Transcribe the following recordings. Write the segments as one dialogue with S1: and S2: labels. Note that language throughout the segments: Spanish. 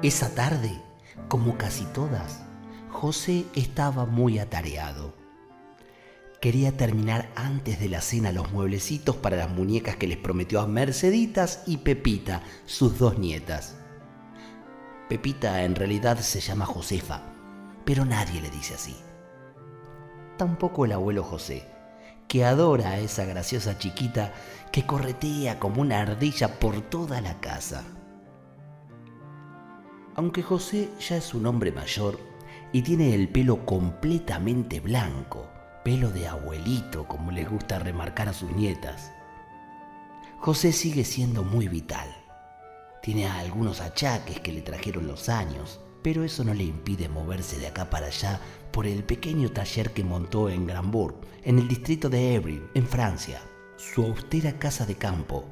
S1: Esa tarde, como casi todas, José estaba muy atareado. Quería terminar antes de la cena los mueblecitos para las muñecas que les prometió a Merceditas y Pepita, sus dos nietas. Pepita en realidad se llama Josefa, pero nadie le dice así. Tampoco el abuelo José, que adora a esa graciosa chiquita que corretea como una ardilla por toda la casa. Aunque José ya es un hombre mayor y tiene el pelo completamente blanco, pelo de abuelito como les gusta remarcar a sus nietas, José sigue siendo muy vital. Tiene algunos achaques que le trajeron los años, pero eso no le impide moverse de acá para allá por el pequeño taller que montó en Grambourg, en el distrito de Évry, en Francia. Su austera casa de campo,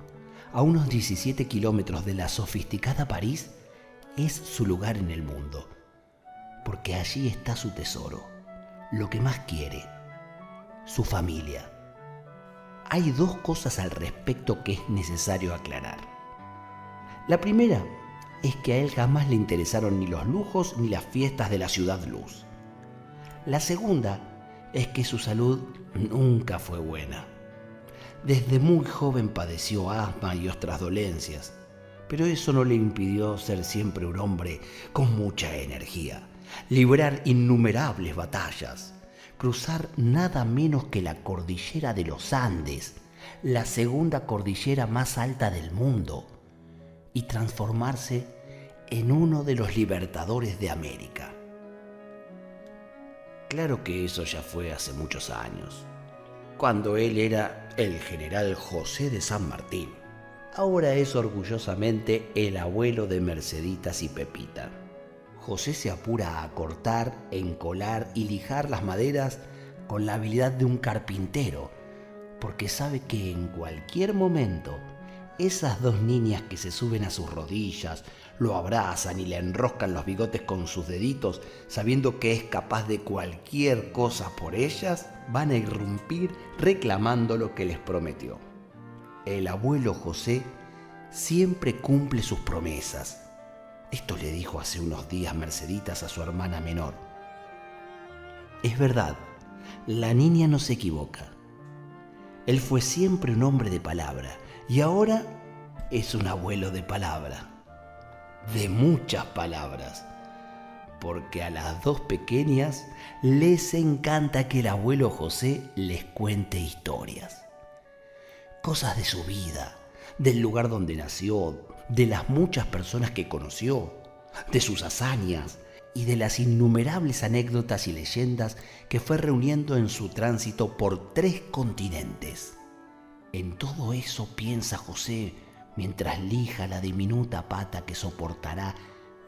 S1: a unos 17 kilómetros de la sofisticada París, es su lugar en el mundo, porque allí está su tesoro, lo que más quiere, su familia. Hay dos cosas al respecto que es necesario aclarar. La primera es que a él jamás le interesaron ni los lujos ni las fiestas de la ciudad luz. La segunda es que su salud nunca fue buena. Desde muy joven padeció asma y otras dolencias pero eso no le impidió ser siempre un hombre con mucha energía, librar innumerables batallas, cruzar nada menos que la cordillera de los Andes, la segunda cordillera más alta del mundo, y transformarse en uno de los libertadores de América. Claro que eso ya fue hace muchos años, cuando él era el general José de San Martín ahora es orgullosamente el abuelo de Merceditas y Pepita. José se apura a cortar, encolar y lijar las maderas con la habilidad de un carpintero, porque sabe que en cualquier momento esas dos niñas que se suben a sus rodillas, lo abrazan y le enroscan los bigotes con sus deditos, sabiendo que es capaz de cualquier cosa por ellas, van a irrumpir reclamando lo que les prometió el abuelo José siempre cumple sus promesas. Esto le dijo hace unos días Merceditas a su hermana menor. Es verdad, la niña no se equivoca. Él fue siempre un hombre de palabra y ahora es un abuelo de palabra. De muchas palabras. Porque a las dos pequeñas les encanta que el abuelo José les cuente historias cosas de su vida, del lugar donde nació, de las muchas personas que conoció, de sus hazañas y de las innumerables anécdotas y leyendas que fue reuniendo en su tránsito por tres continentes. En todo eso piensa José mientras lija la diminuta pata que soportará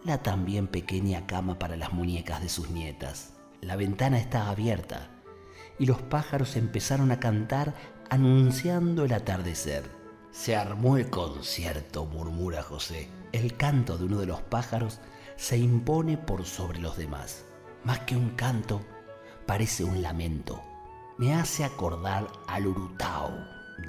S1: la también pequeña cama para las muñecas de sus nietas. La ventana está abierta y los pájaros empezaron a cantar anunciando el atardecer. Se armó el concierto, murmura José. El canto de uno de los pájaros se impone por sobre los demás. Más que un canto, parece un lamento. Me hace acordar al urutao,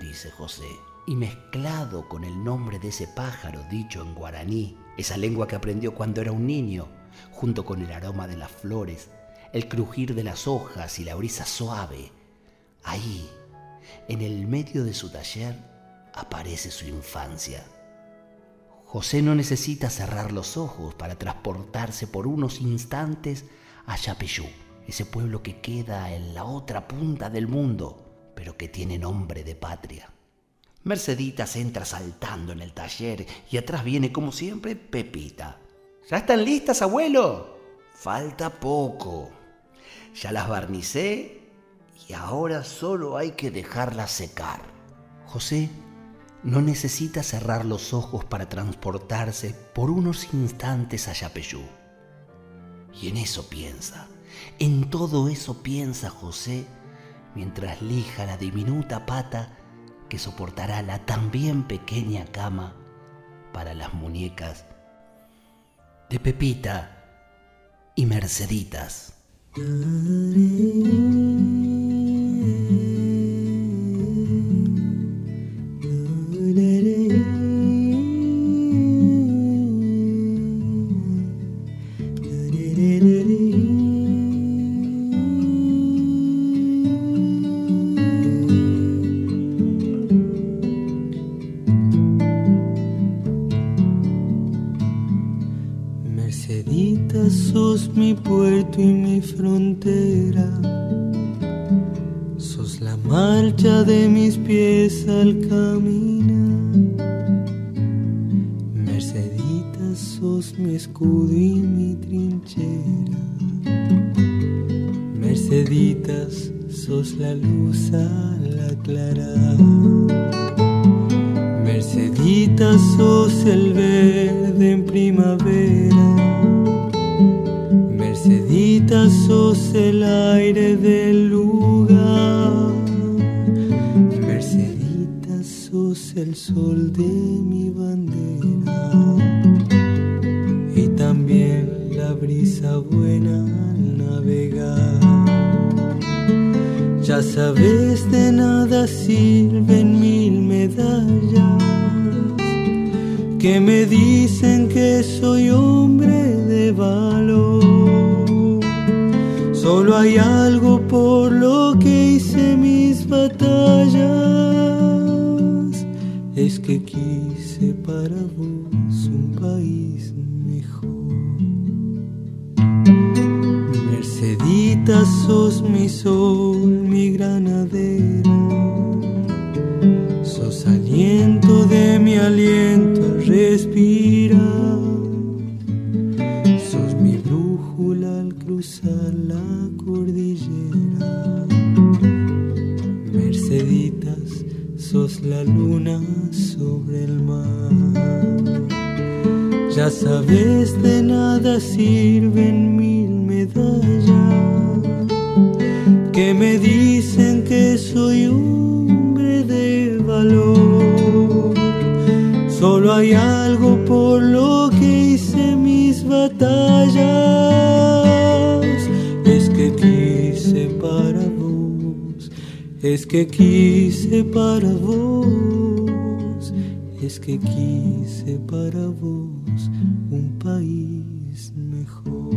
S1: dice José, y mezclado con el nombre de ese pájaro dicho en guaraní, esa lengua que aprendió cuando era un niño, junto con el aroma de las flores, el crujir de las hojas y la brisa suave, ahí en el medio de su taller aparece su infancia. José no necesita cerrar los ojos para transportarse por unos instantes a Yapeyú, ese pueblo que queda en la otra punta del mundo, pero que tiene nombre de patria. Merceditas entra saltando en el taller y atrás viene, como siempre, Pepita. ¿Ya están listas, abuelo? Falta poco. Ya las barnicé y ahora solo hay que dejarla secar. José no necesita cerrar los ojos para transportarse por unos instantes a Yapeyú. Y en eso piensa, en todo eso piensa José mientras lija la diminuta pata que soportará la también pequeña cama para las muñecas de Pepita y Merceditas.
S2: Sos mi puerto y mi frontera. Sos la marcha de mis pies al caminar. Mercedita, sos mi escudo y mi trinchera. Merceditas, sos la luz al aclarar. Merceditas, sos el verde en primavera. Merceditas, sos el aire del lugar. Merceditas, sos el sol de mi bandera. Y también la brisa buena al navegar. Ya sabes, de nada sirven mil medallas que me dicen que soy hombre de valor. Solo hay algo por lo que hice mis batallas, es que quise para vos un país mejor. Mercedita, sos mi sol, mi granadera. Sos aliento de mi aliento al respirar. Cruzar la cordillera. Merceditas, sos la luna sobre el mar. Ya sabes, de nada sirven mil medallas que me dicen que soy hombre de valor. Solo hay algo por lo que hice mis batallas, es que quise para vos, es que quise para vos un país mejor.